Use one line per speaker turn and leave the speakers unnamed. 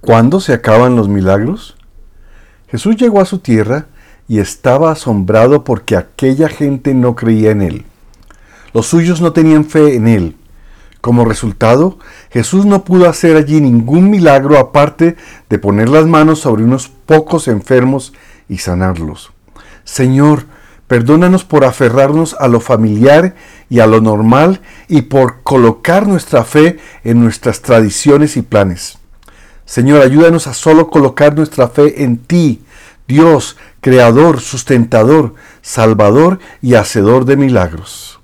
¿Cuándo se acaban los milagros? Jesús llegó a su tierra y estaba asombrado porque aquella gente no creía en él. Los suyos no tenían fe en él. Como resultado, Jesús no pudo hacer allí ningún milagro aparte de poner las manos sobre unos pocos enfermos y sanarlos. Señor, perdónanos por aferrarnos a lo familiar y a lo normal y por colocar nuestra fe en nuestras tradiciones y planes. Señor, ayúdanos a solo colocar nuestra fe en ti, Dios, Creador, sustentador, Salvador y Hacedor de milagros.